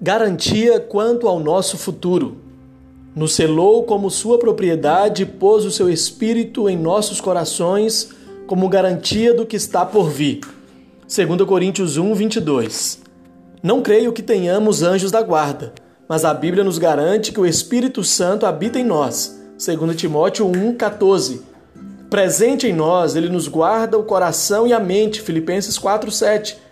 Garantia quanto ao nosso futuro. Nos selou como sua propriedade e pôs o seu espírito em nossos corações como garantia do que está por vir. 2 Coríntios 1, 22. Não creio que tenhamos anjos da guarda, mas a Bíblia nos garante que o Espírito Santo habita em nós. 2 Timóteo 1, 14. Presente em nós, ele nos guarda o coração e a mente. Filipenses 4, 7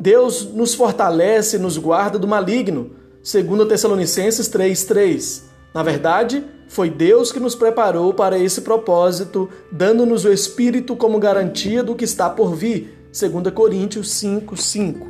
Deus nos fortalece nos guarda do maligno, segundo Tessalonicenses 3:3. Na verdade, foi Deus que nos preparou para esse propósito, dando-nos o Espírito como garantia do que está por vir, segundo Coríntios 5:5.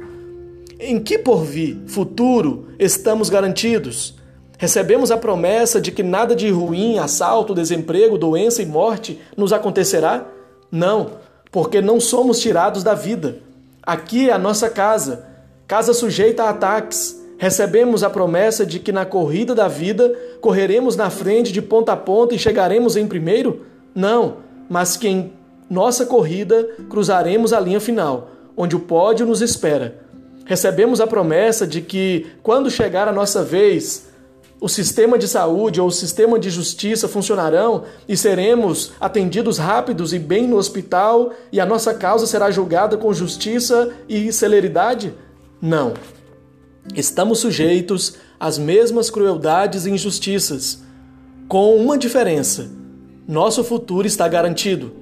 Em que porvir, futuro, estamos garantidos? Recebemos a promessa de que nada de ruim, assalto, desemprego, doença e morte nos acontecerá? Não, porque não somos tirados da vida. Aqui é a nossa casa, casa sujeita a ataques. Recebemos a promessa de que na corrida da vida correremos na frente de ponta a ponta e chegaremos em primeiro? Não, mas que em nossa corrida cruzaremos a linha final, onde o pódio nos espera. Recebemos a promessa de que, quando chegar a nossa vez, o sistema de saúde ou o sistema de justiça funcionarão e seremos atendidos rápidos e bem no hospital e a nossa causa será julgada com justiça e celeridade? Não. Estamos sujeitos às mesmas crueldades e injustiças, com uma diferença: nosso futuro está garantido.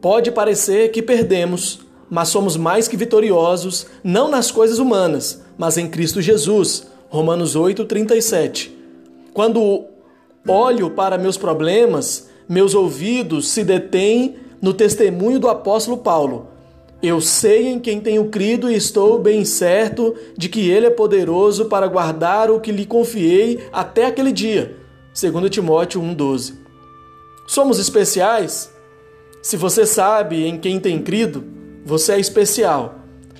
Pode parecer que perdemos, mas somos mais que vitoriosos, não nas coisas humanas, mas em Cristo Jesus. Romanos 8, 37. Quando olho para meus problemas, meus ouvidos se detêm no testemunho do apóstolo Paulo. Eu sei em quem tenho crido e estou bem certo de que ele é poderoso para guardar o que lhe confiei até aquele dia. 2 Timóteo 1:12. Somos especiais? Se você sabe em quem tem crido, você é especial.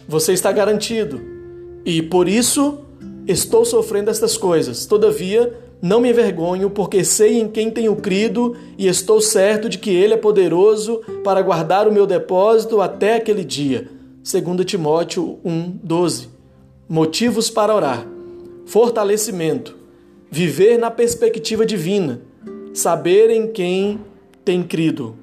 Você está garantido. E por isso estou sofrendo estas coisas. Todavia, não me envergonho, porque sei em quem tenho crido e estou certo de que Ele é poderoso para guardar o meu depósito até aquele dia. 2 Timóteo 1,12. Motivos para orar: fortalecimento, viver na perspectiva divina, saber em quem tem crido.